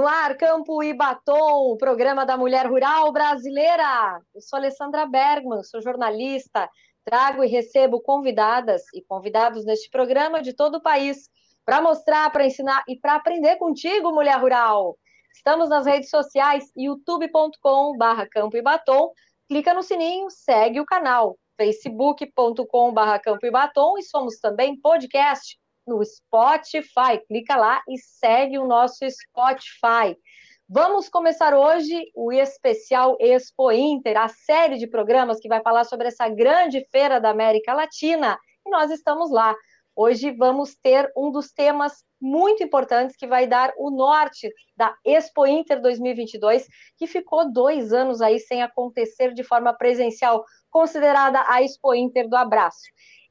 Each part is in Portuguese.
No ar, Campo e Batom, o programa da mulher rural brasileira. Eu sou Alessandra Bergman, sou jornalista, trago e recebo convidadas e convidados neste programa de todo o país para mostrar, para ensinar e para aprender contigo, mulher rural. Estamos nas redes sociais youtube.com/barra Campo e Batom. Clica no sininho, segue o canal facebook.com/barra Campo e Batom e somos também podcast no Spotify. Clica lá e segue o nosso Spotify. Vamos começar hoje o especial Expo Inter, a série de programas que vai falar sobre essa grande feira da América Latina. E nós estamos lá. Hoje vamos ter um dos temas muito importantes que vai dar o norte da Expo Inter 2022, que ficou dois anos aí sem acontecer de forma presencial, considerada a Expo Inter do Abraço.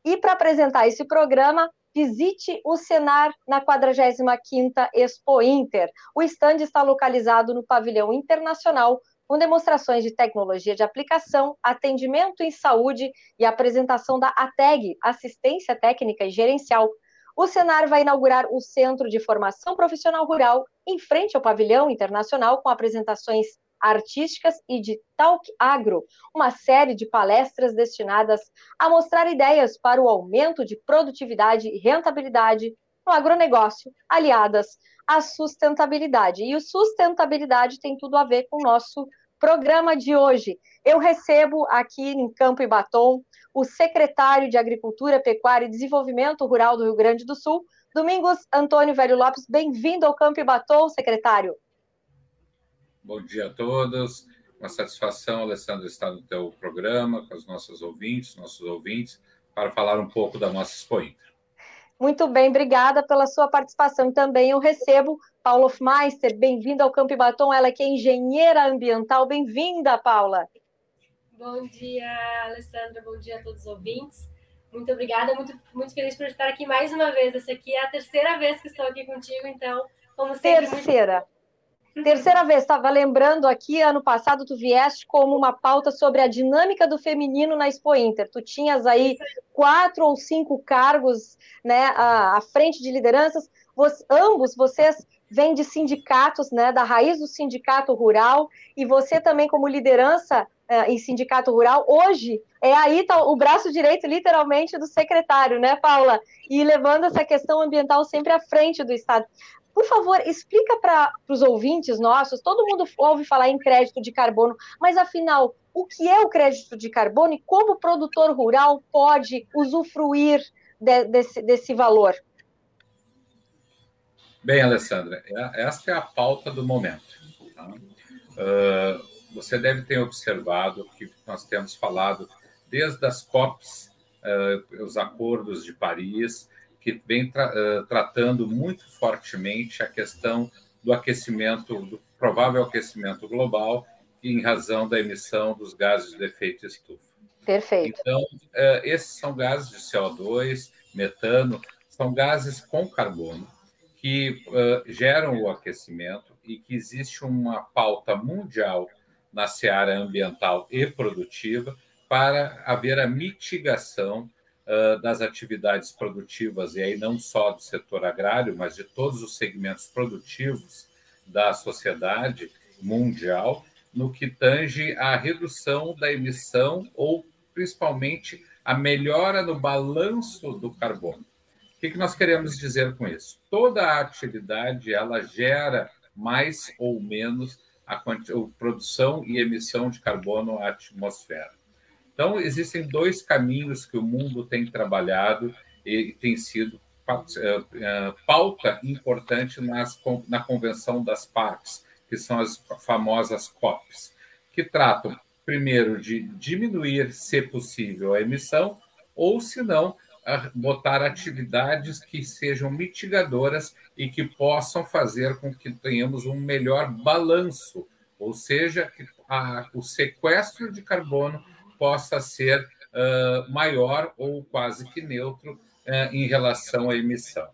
E para apresentar esse programa, visite o Senar na 45ª Expo Inter. O estande está localizado no pavilhão internacional, com demonstrações de tecnologia de aplicação, atendimento em saúde e apresentação da ATEG, Assistência Técnica e Gerencial. O Senar vai inaugurar o Centro de Formação Profissional Rural em frente ao pavilhão internacional com apresentações artísticas e de Talk Agro, uma série de palestras destinadas a mostrar ideias para o aumento de produtividade e rentabilidade no agronegócio, aliadas à sustentabilidade. E o sustentabilidade tem tudo a ver com o nosso programa de hoje. Eu recebo aqui em Campo e Batom o secretário de Agricultura, Pecuária e Desenvolvimento Rural do Rio Grande do Sul, Domingos Antônio Velho Lopes. Bem-vindo ao Campo e Batom, secretário. Bom dia a todos. Uma satisfação, Alessandro, estar no teu programa com os nossos ouvintes, nossos ouvintes, para falar um pouco da nossa Expo Inter. Muito bem, obrigada pela sua participação. E também eu recebo Paula Hofmeister, bem-vinda ao Campo Batom, ela que é engenheira ambiental. Bem-vinda, Paula. Bom dia, Alessandra, bom dia a todos os ouvintes. Muito obrigada, muito, muito feliz por estar aqui mais uma vez. Essa aqui é a terceira vez que estou aqui contigo, então, como sempre. Terceira. Muito... Terceira vez, estava lembrando aqui, ano passado tu vieste como uma pauta sobre a dinâmica do feminino na Expo Inter. Tu tinhas aí quatro ou cinco cargos né, à, frente de lideranças. Você, ambos, vocês vêm de sindicatos, né, da raiz do sindicato rural, e você também como liderança uh, em sindicato rural, hoje é aí tá o braço direito, literalmente, do secretário, né, Paula? E levando essa questão ambiental sempre à frente do Estado. Por favor, explica para os ouvintes nossos, todo mundo ouve falar em crédito de carbono, mas afinal, o que é o crédito de carbono e como o produtor rural pode usufruir de, desse, desse valor? Bem, Alessandra, é, esta é a pauta do momento. Tá? Uh, você deve ter observado que nós temos falado desde as COPs, uh, os acordos de Paris, que vem tra uh, tratando muito fortemente a questão do aquecimento, do provável aquecimento global, em razão da emissão dos gases de efeito estufa. Perfeito. Então, uh, esses são gases de CO2, metano, são gases com carbono que uh, geram o aquecimento e que existe uma pauta mundial na seara ambiental e produtiva para haver a mitigação das atividades produtivas, e aí não só do setor agrário, mas de todos os segmentos produtivos da sociedade mundial, no que tange à redução da emissão ou, principalmente, a melhora no balanço do carbono. O que, que nós queremos dizer com isso? Toda a atividade ela gera mais ou menos a, a produção e emissão de carbono à atmosfera. Então, existem dois caminhos que o mundo tem trabalhado e tem sido eh, eh, pauta importante nas, na Convenção das Partes, que são as famosas COPs, que tratam, primeiro, de diminuir, se possível, a emissão, ou, se não, botar atividades que sejam mitigadoras e que possam fazer com que tenhamos um melhor balanço, ou seja, a, o sequestro de carbono possa ser uh, maior ou quase que neutro uh, em relação à emissão.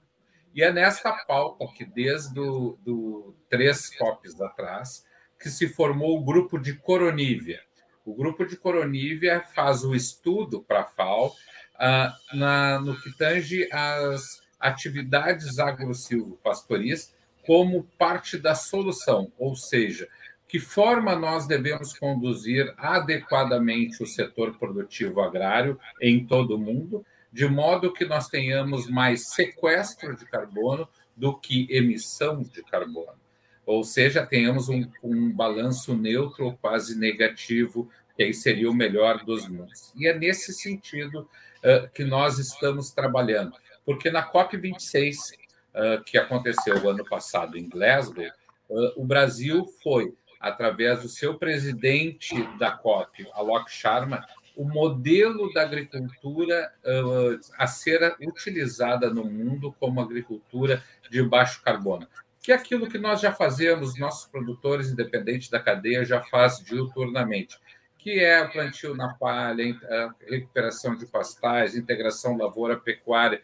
E é nesta pauta que, desde do, do três COPs atrás, que se formou o grupo de Coronívia. O grupo de Coronívia faz o estudo para a FAO uh, na, no que tange às atividades agro-silvo-pastoris como parte da solução, ou seja, que forma nós devemos conduzir adequadamente o setor produtivo agrário em todo o mundo, de modo que nós tenhamos mais sequestro de carbono do que emissão de carbono. Ou seja, tenhamos um, um balanço neutro ou quase negativo, que aí seria o melhor dos mundos. E é nesse sentido uh, que nós estamos trabalhando, porque na COP26, uh, que aconteceu o ano passado em Glasgow, uh, o Brasil foi, através do seu presidente da COP, Alok Sharma, o modelo da agricultura uh, a ser utilizada no mundo como agricultura de baixo carbono que é aquilo que nós já fazemos, nossos produtores, independente da cadeia, já faz diuturnamente, que é plantio na palha, a recuperação de pastais, integração lavoura-pecuária,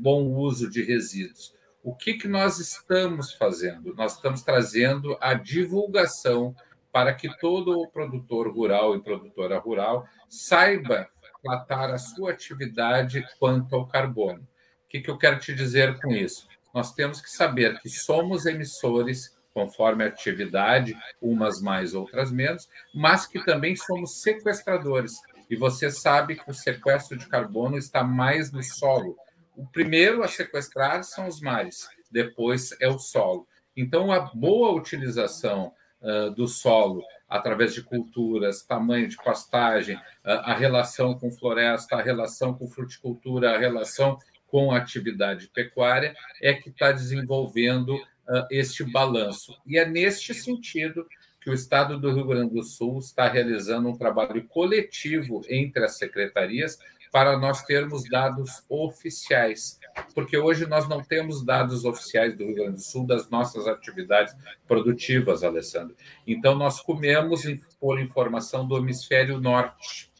bom uso de resíduos. O que, que nós estamos fazendo? Nós estamos trazendo a divulgação para que todo o produtor rural e produtora rural saiba tratar a sua atividade quanto ao carbono. O que, que eu quero te dizer com isso? nós temos que saber que somos emissores, conforme a atividade, umas mais, outras menos, mas que também somos sequestradores. E você sabe que o sequestro de carbono está mais no solo. O primeiro a sequestrar são os mares, depois é o solo. Então, a boa utilização uh, do solo através de culturas, tamanho de pastagem, uh, a relação com floresta, a relação com fruticultura, a relação com atividade pecuária é que está desenvolvendo uh, este balanço. E é neste sentido que o Estado do Rio Grande do Sul está realizando um trabalho coletivo entre as secretarias para nós termos dados oficiais, porque hoje nós não temos dados oficiais do Rio Grande do Sul das nossas atividades produtivas, Alessandro. Então, nós comemos por informação do hemisfério norte.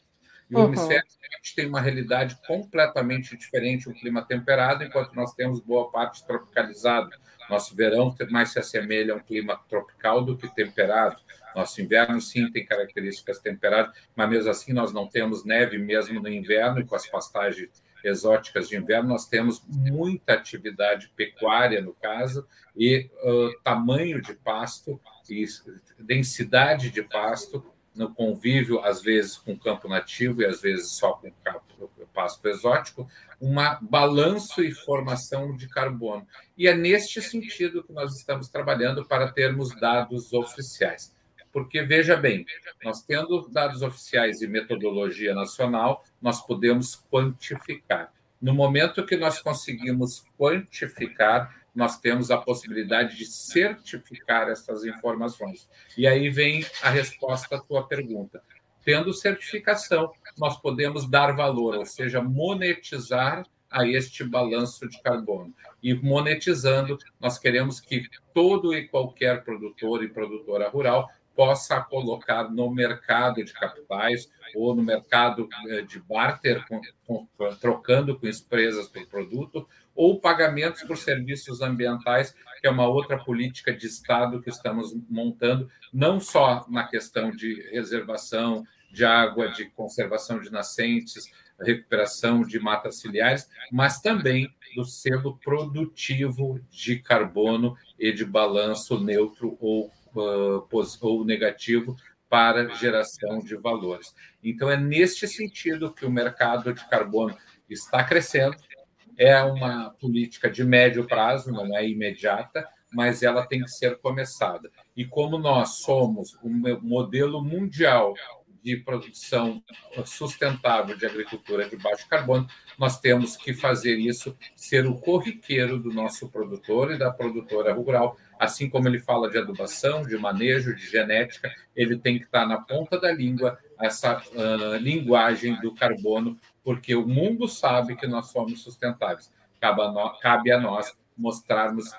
E o uhum. hemisfério norte tem uma realidade completamente diferente, um clima temperado, enquanto nós temos boa parte tropicalizada. Nosso verão mais se assemelha a um clima tropical do que temperado. Nosso inverno, sim, tem características temperadas, mas mesmo assim nós não temos neve mesmo no inverno, e com as pastagens exóticas de inverno, nós temos muita atividade pecuária, no caso, e uh, tamanho de pasto e densidade de pasto no convívio, às vezes com campo nativo e às vezes só com pasto exótico, uma balanço e formação de carbono. E é neste sentido que nós estamos trabalhando para termos dados oficiais. Porque, veja bem, nós tendo dados oficiais e metodologia nacional, nós podemos quantificar. No momento que nós conseguimos quantificar, nós temos a possibilidade de certificar essas informações. E aí vem a resposta à tua pergunta. Tendo certificação, nós podemos dar valor, ou seja, monetizar a este balanço de carbono. E monetizando, nós queremos que todo e qualquer produtor e produtora rural possa colocar no mercado de capitais ou no mercado eh, de barter, com, com, trocando com empresas pelo produto, ou pagamentos por serviços ambientais, que é uma outra política de Estado que estamos montando, não só na questão de reservação de água, de conservação de nascentes, recuperação de matas ciliares, mas também do selo produtivo de carbono e de balanço neutro ou, uh, ou negativo para geração de valores. Então, é neste sentido que o mercado de carbono está crescendo, é uma política de médio prazo, não é imediata, mas ela tem que ser começada. E como nós somos um modelo mundial de produção sustentável de agricultura de baixo carbono, nós temos que fazer isso ser o corriqueiro do nosso produtor e da produtora rural. Assim como ele fala de adubação, de manejo, de genética, ele tem que estar na ponta da língua essa uh, linguagem do carbono porque o mundo sabe que nós somos sustentáveis. Cabe a, nós, cabe a nós mostrarmos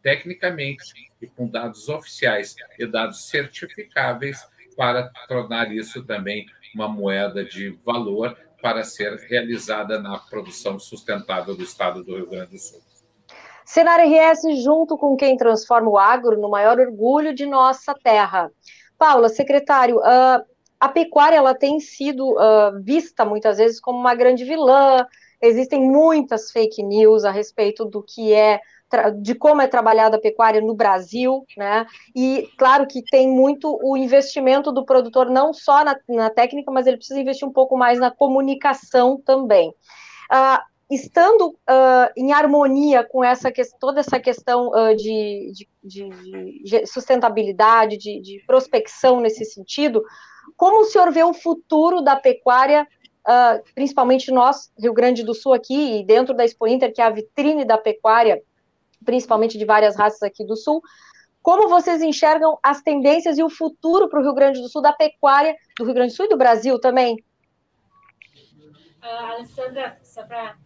tecnicamente e com dados oficiais e dados certificáveis para tornar isso também uma moeda de valor para ser realizada na produção sustentável do Estado do Rio Grande do Sul. Senar RS, junto com quem transforma o agro no maior orgulho de nossa terra. Paula, secretário, a pecuária ela tem sido vista muitas vezes como uma grande vilã. Existem muitas fake news a respeito do que é de como é trabalhada a pecuária no Brasil, né? E claro que tem muito o investimento do produtor, não só na, na técnica, mas ele precisa investir um pouco mais na comunicação também. Uh, estando uh, em harmonia com essa toda essa questão uh, de, de, de, sustentabilidade, de, de, prospecção nesse sentido, como o senhor vê o futuro da pecuária, principalmente nós, Rio Grande do Sul aqui, e dentro da Expo Inter, que é a vitrine da pecuária, principalmente de várias raças aqui do Sul, como vocês enxergam as tendências e o futuro para o Rio Grande do Sul, da pecuária do Rio Grande do Sul e do Brasil também? Uh, Alessandra, só para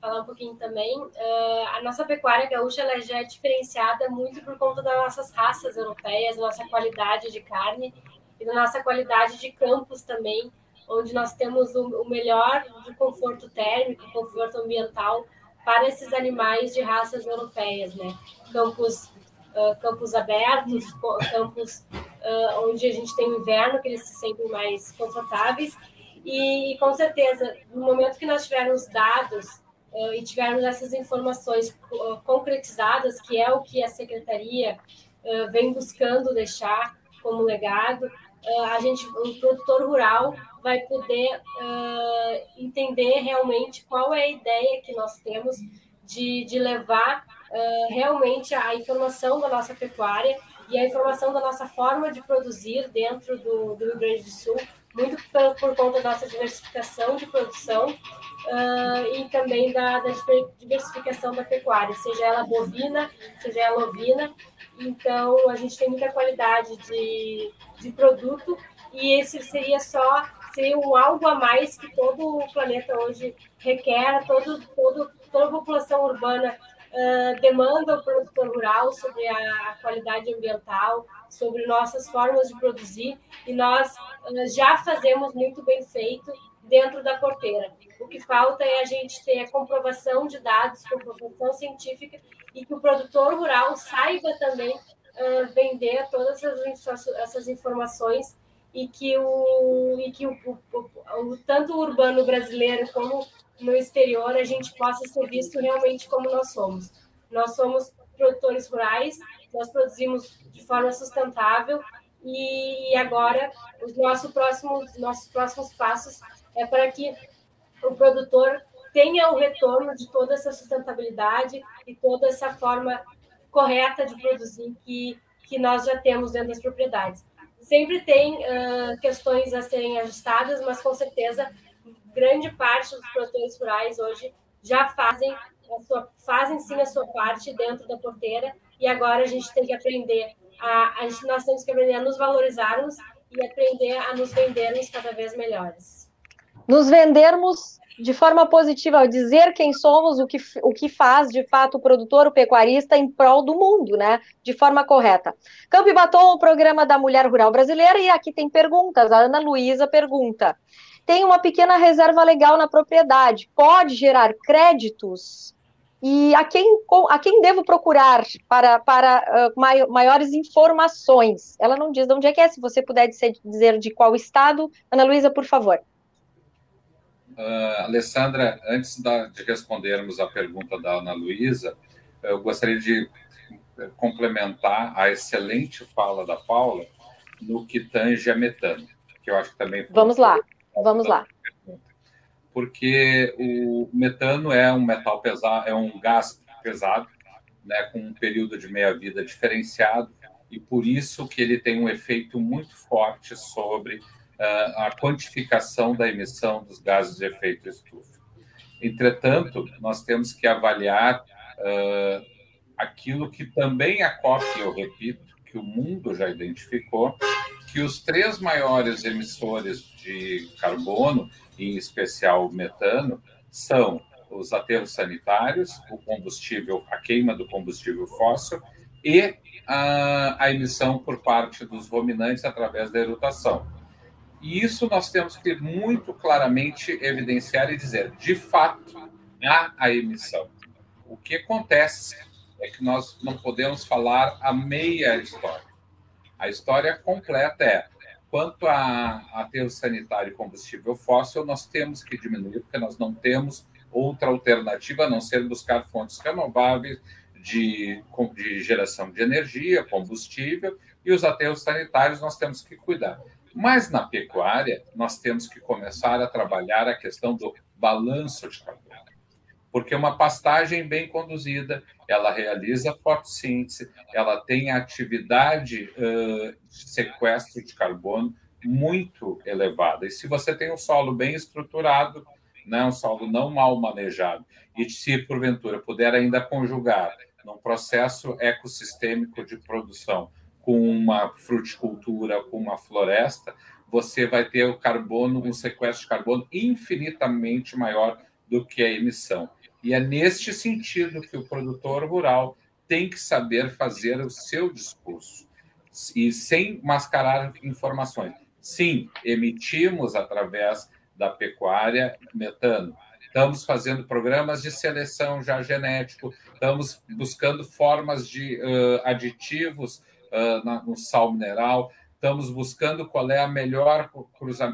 falar um pouquinho também, uh, a nossa pecuária gaúcha ela já é diferenciada muito por conta das nossas raças europeias, nossa qualidade de carne e da nossa qualidade de campos também, onde nós temos o, melhor de conforto térmico, conforto ambiental para esses animais de raças europeias, né? Campos, uh, campos abertos, campos uh, onde a gente tem o inverno, que eles se sentem mais confortáveis. E, com certeza, no momento que nós tivermos dados uh, e tivermos essas informações concretizadas, que é o que a secretaria vem buscando deixar como legado, a gente, o produtor rural vai poder uh, entender realmente qual é a ideia que nós temos de, de levar uh, realmente a informação da nossa pecuária e a informação da nossa forma de produzir dentro do, do Rio Grande do Sul, muito por, por conta da nossa diversificação de produção uh, e também da, da, diversificação da pecuária, seja ela bovina, seja ela ovina. Então, a gente tem muita qualidade de, de produto e esse seria só seria um algo a mais que todo o planeta hoje requer, todo, todo, toda a população urbana uh, demanda o produtor rural sobre a qualidade ambiental, sobre nossas formas de produzir, e nós uh, já fazemos muito bem feito dentro da porteira. O que falta é a gente ter a comprovação de dados, comprovação científica, e que o produtor rural saiba também uh, vender todas essas, essas informações e que o, e que o, o, o, tanto o urbano brasileiro como no exterior a gente possa ser visto realmente como nós somos. Nós somos produtores rurais, nós produzimos de forma sustentável e agora os nosso próximo, nossos próximos passos é para que o produtor tenha o retorno de toda essa sustentabilidade e toda essa forma correta de produzir que, que nós já temos dentro das propriedades. Sempre tem uh, questões a serem ajustadas, mas com certeza grande parte dos produtores rurais hoje já fazem sua, fazem sim a sua parte dentro da porteira e agora a gente tem que aprender a, a gente, nós temos que aprender a nos valorizarmos e aprender a nos vendermos cada vez melhores. Nos vendermos de forma positiva, ao dizer quem somos, o que, o que faz de fato o produtor, o pecuarista em prol do mundo, né? De forma correta. Campo e Batom, o programa da mulher rural brasileira, e aqui tem perguntas. A Ana Luísa pergunta: tem uma pequena reserva legal na propriedade, pode gerar créditos? E a quem, a quem devo procurar para, para uh, maiores informações? Ela não diz de onde é que é, se você puder dizer de qual estado. Ana Luísa, por favor. Uh, Alessandra, antes da, de respondermos a pergunta da Ana Luísa, eu gostaria de complementar a excelente fala da Paula no que tange a metano, que eu acho que também. Vamos lá, vamos lá. Porque o metano é um metal pesado, é um gás pesado, né, com um período de meia-vida diferenciado, e por isso que ele tem um efeito muito forte sobre a quantificação da emissão dos gases de efeito estufa. Entretanto, nós temos que avaliar uh, aquilo que também a COP, eu repito, que o mundo já identificou, que os três maiores emissores de carbono, em especial metano, são os aterros sanitários, o combustível, a queima do combustível fóssil e a, a emissão por parte dos ruminantes através da erutação. E isso nós temos que muito claramente evidenciar e dizer, de fato, há a emissão. O que acontece é que nós não podemos falar a meia história. A história completa é quanto a aterro sanitário e combustível fóssil, nós temos que diminuir, porque nós não temos outra alternativa a não ser buscar fontes renováveis de, de geração de energia, combustível, e os aterros sanitários nós temos que cuidar. Mas na pecuária, nós temos que começar a trabalhar a questão do balanço de carbono. Porque uma pastagem bem conduzida, ela realiza fotossíntese, ela tem atividade uh, de sequestro de carbono muito elevada. E se você tem um solo bem estruturado, né, um solo não mal manejado, e se porventura puder ainda conjugar num processo ecossistêmico de produção com uma fruticultura, com uma floresta, você vai ter o carbono, um sequestro de carbono infinitamente maior do que a emissão. E é neste sentido que o produtor rural tem que saber fazer o seu discurso e sem mascarar informações. Sim, emitimos através da pecuária metano. Estamos fazendo programas de seleção já genético, estamos buscando formas de uh, aditivos uh, na, no sal mineral, estamos buscando qual é a melhor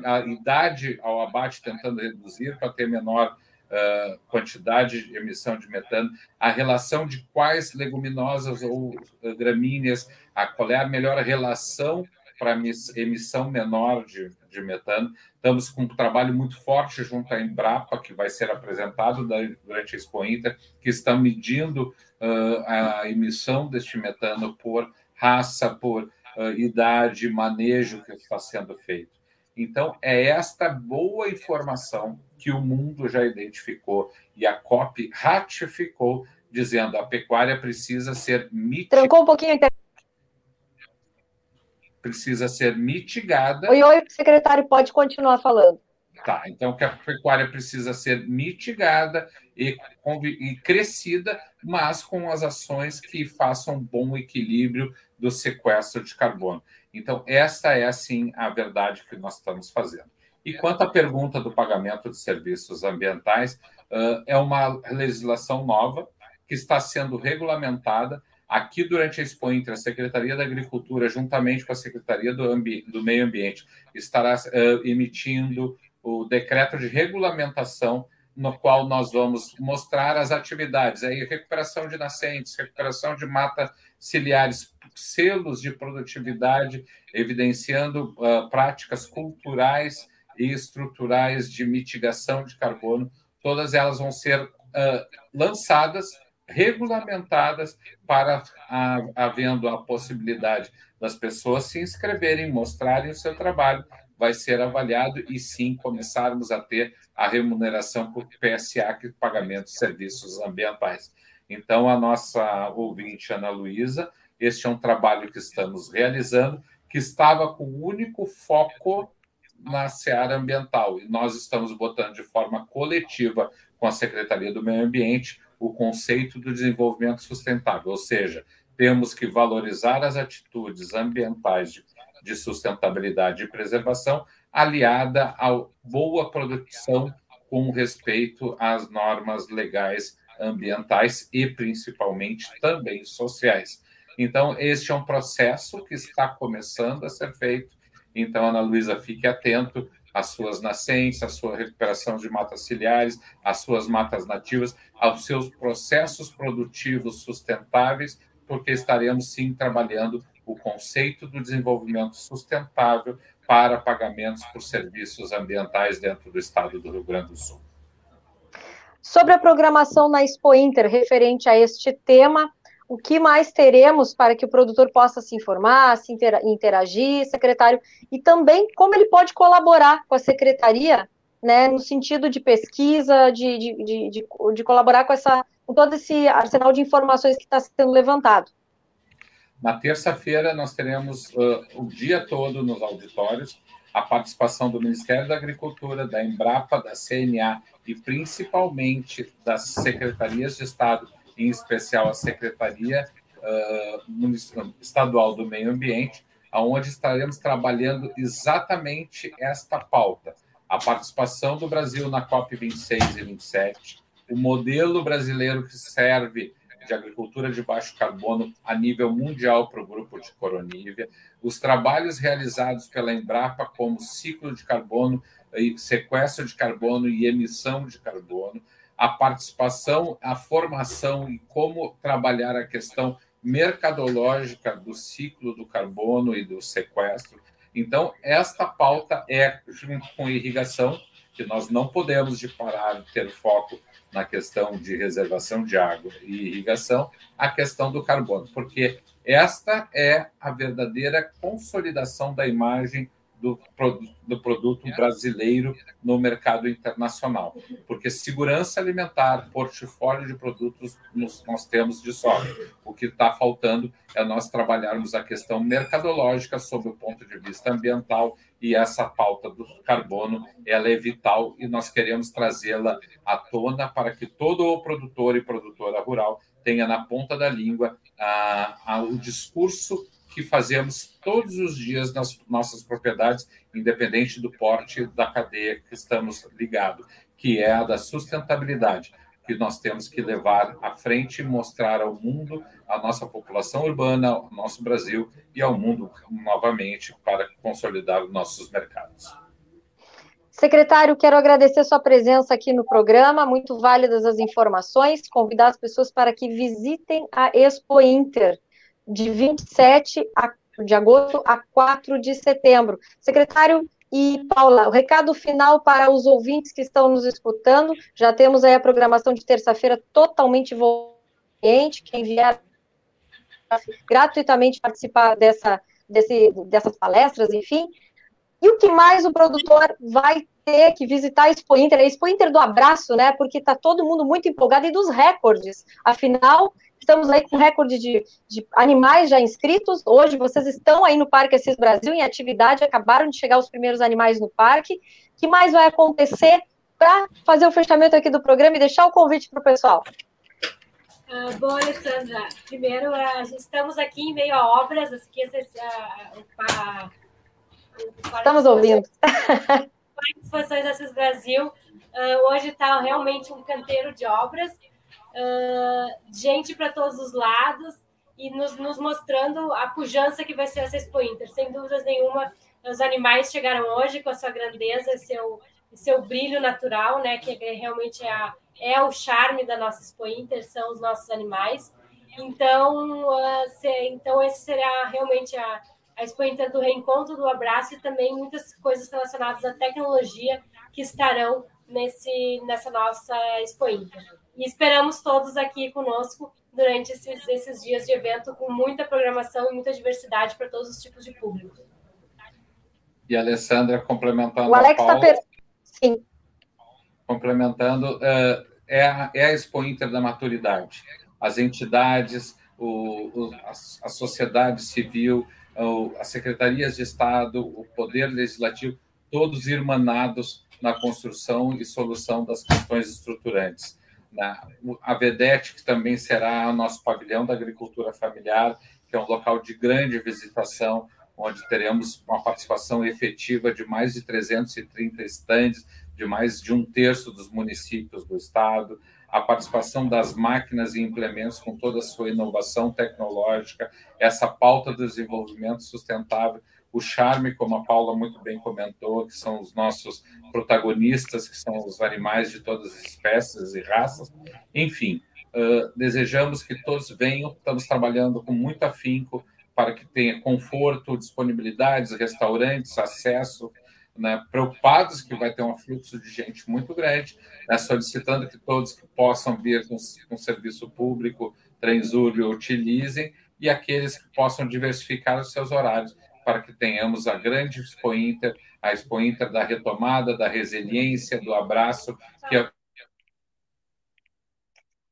a idade ao abate, tentando reduzir para ter menor uh, quantidade de emissão de metano, a relação de quais leguminosas ou gramíneas, a, qual é a melhor relação para emissão menor de, de metano. Estamos com um trabalho muito forte junto à Embrapa, que vai ser apresentado durante a Expo Inter, que está medindo uh, a emissão deste metano por raça, por uh, idade, manejo que está sendo feito. Então, é esta boa informação que o mundo já identificou e a COP ratificou, dizendo a pecuária precisa ser mitigada. Trancou um pouquinho a Precisa ser mitigada. Oi, oi, secretário, pode continuar falando. Tá, então que a pecuária precisa ser mitigada e, e crescida, mas com as ações que façam bom equilíbrio do sequestro de carbono. Então, esta é, assim, a verdade que nós estamos fazendo. E quanto à pergunta do pagamento de serviços ambientais, é uma legislação nova que está sendo regulamentada. Aqui, durante a Expo Inter, a Secretaria da Agricultura, juntamente com a Secretaria do, Ambi do Meio Ambiente, estará emitindo o decreto de regulamentação no qual nós vamos mostrar as atividades, aí recuperação de nascentes, recuperação de mata ciliares, selos de produtividade, evidenciando uh, práticas culturais e estruturais de mitigação de carbono, todas elas vão ser uh, lançadas, regulamentadas, para, uh, havendo a possibilidade das pessoas se inscreverem, mostrarem o seu trabalho, vai ser avaliado e sim começarmos a ter a remuneração por PSA, que é pagamento de serviços ambientais. Então, a nossa ouvinte, Ana Luísa, este é um trabalho que estamos realizando, que estava com o único foco na seara ambiental. E nós estamos botando de forma coletiva com a Secretaria do Meio Ambiente o conceito do desenvolvimento sustentável, ou seja, temos que valorizar as atitudes ambientais de de sustentabilidade e preservação, aliada à boa produção com respeito às normas legais ambientais e principalmente também sociais. Então, este é um processo que está começando a ser feito. Então, Ana Luísa, fique atento às suas nascentes, à sua recuperação de matas ciliares, às suas matas nativas, aos seus processos produtivos sustentáveis, porque estaremos sim trabalhando o conceito do desenvolvimento sustentável para pagamentos por serviços ambientais dentro do estado do Rio Grande do Sul. Sobre a programação na Expo Inter referente a este tema, o que mais teremos para que o produtor possa se informar, se interagir, secretário, e também como ele pode colaborar com a secretaria, né, no sentido de pesquisa, de, de, de, de, colaborar com, essa, com todo esse arsenal de informações que está sendo levantado. Na terça-feira, nós teremos uh, o dia todo nos auditórios a participação do Ministério da Agricultura, da Embrapa, da CNA e principalmente das secretarias de Estado, em especial a Secretaria uh, Estadual do Meio Ambiente, aonde estaremos trabalhando exatamente esta pauta: a participação do Brasil na COP 26 e 27, o modelo brasileiro que serve de agricultura de baixo carbono a nível mundial para o grupo de Coronívia, os trabalhos realizados pela Embrapa como ciclo de carbono, sequestro de carbono e emissão de carbono, a participação, a formação e como trabalhar a questão mercadológica do ciclo do carbono e do sequestro. Então, esta pauta é, junto com irrigação, que nós não podemos de parar de ter foco na questão de reservação de água e irrigação, a questão do carbono, porque esta é a verdadeira consolidação da imagem do, do produto brasileiro no mercado internacional, porque segurança alimentar, portfólio de produtos nós, nós temos de sobra. O que está faltando é nós trabalharmos a questão mercadológica sob o ponto de vista ambiental e essa pauta do carbono ela é vital e nós queremos trazê-la à tona para que todo o produtor e produtora rural tenha na ponta da língua a, a, o discurso que fazemos todos os dias nas nossas propriedades, independente do porte da cadeia que estamos ligados, que é a da sustentabilidade, que nós temos que levar à frente e mostrar ao mundo, à nossa população urbana, ao nosso Brasil e ao mundo novamente para consolidar nossos mercados. Secretário, quero agradecer sua presença aqui no programa, muito válidas as informações, convidar as pessoas para que visitem a Expo Inter, de 27 de agosto a 4 de setembro. Secretário e Paula, o recado final para os ouvintes que estão nos escutando, já temos aí a programação de terça-feira totalmente envolvente, quem vier gratuitamente participar dessa, desse, dessas palestras, enfim. E o que mais o produtor vai ter que visitar a Expo Inter? A Expo Inter do abraço, né? Porque está todo mundo muito empolgado e dos recordes. Afinal, estamos aí com recorde de, de, animais já inscritos. Hoje vocês estão aí no Parque Assis Brasil em atividade, acabaram de chegar os primeiros animais no parque. O que mais vai acontecer para fazer o fechamento aqui do programa e deixar o convite para o pessoal? Uh, bom, Alessandra, primeiro, uh, estamos aqui em meio a obras, aqui, uh, Estamos ouvindo. Participações Assis Brasil. Uh, hoje está realmente um canteiro de obras uh, gente para todos os lados e nos, nos, mostrando a pujança que vai ser essa Expo Inter. Sem dúvidas nenhuma, os animais chegaram hoje com a sua grandeza seu, seu brilho natural, né, que é, realmente é, a, é o charme da nossa Expo Inter, são os nossos animais. Então, uh, se, então esse será realmente a, a Expo Inter do reencontro, do abraço e também muitas coisas relacionadas à tecnologia que estarão nesse, nessa nossa Expo Inter. E esperamos todos aqui conosco durante esses, esses dias de evento com muita programação e muita diversidade para todos os tipos de público. E a Alessandra complementando. O Alex está per... Sim. Complementando, uh, é, a, é a Expo Inter da maturidade. As entidades, o, o, a, a, sociedade civil, as secretarias de Estado, o Poder Legislativo, todos irmanados na construção e solução das questões estruturantes. A Vedete, que também será o nosso pavilhão da agricultura familiar, que é um local de grande visitação, onde teremos uma participação efetiva de mais de 330 estandes, de mais de um terço dos municípios do estado, a participação das máquinas e implementos com toda a sua inovação tecnológica, essa pauta do desenvolvimento sustentável, o charme, como a Paula muito bem comentou, que são os nossos protagonistas, que são os animais de todas as espécies e raças. Enfim, uh, desejamos que todos venham, estamos trabalhando com muito afinco para que tenha conforto, disponibilidades, restaurantes, acesso, né, preocupados que vai ter um fluxo de gente muito grande, né, solicitando que todos que possam vir com, com serviço público, Trenzúrio, utilizem, e aqueles que possam diversificar os seus horários para que tenhamos a grande Expo Inter, a Expo Inter da retomada, da resiliência, do abraço, que é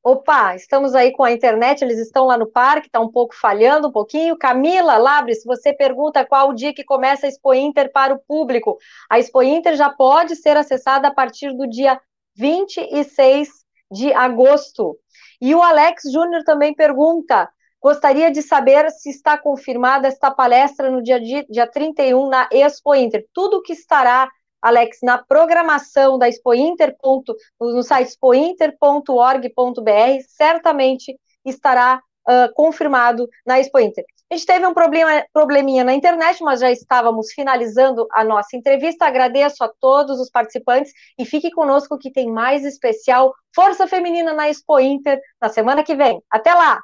Opa, estamos aí com a internet, eles estão lá no parque, está um pouco falhando um pouquinho. Camila Labre, se você pergunta qual o dia que começa a Expo Inter para o público, a Expo Inter já pode ser acessada a partir do dia 26 de agosto. E o Alex Júnior também pergunta: Gostaria de saber se está confirmada esta palestra no dia, dia 31 na Expo Inter. Tudo que estará, Alex, na programação da Expo Inter, no site expointer.org.br, certamente estará uh, confirmado na Expo Inter. A gente teve um problema, probleminha na internet, mas já estávamos finalizando a nossa entrevista. Agradeço a todos os participantes e fique conosco que tem mais especial Força Feminina na Expo Inter na semana que vem. Até lá!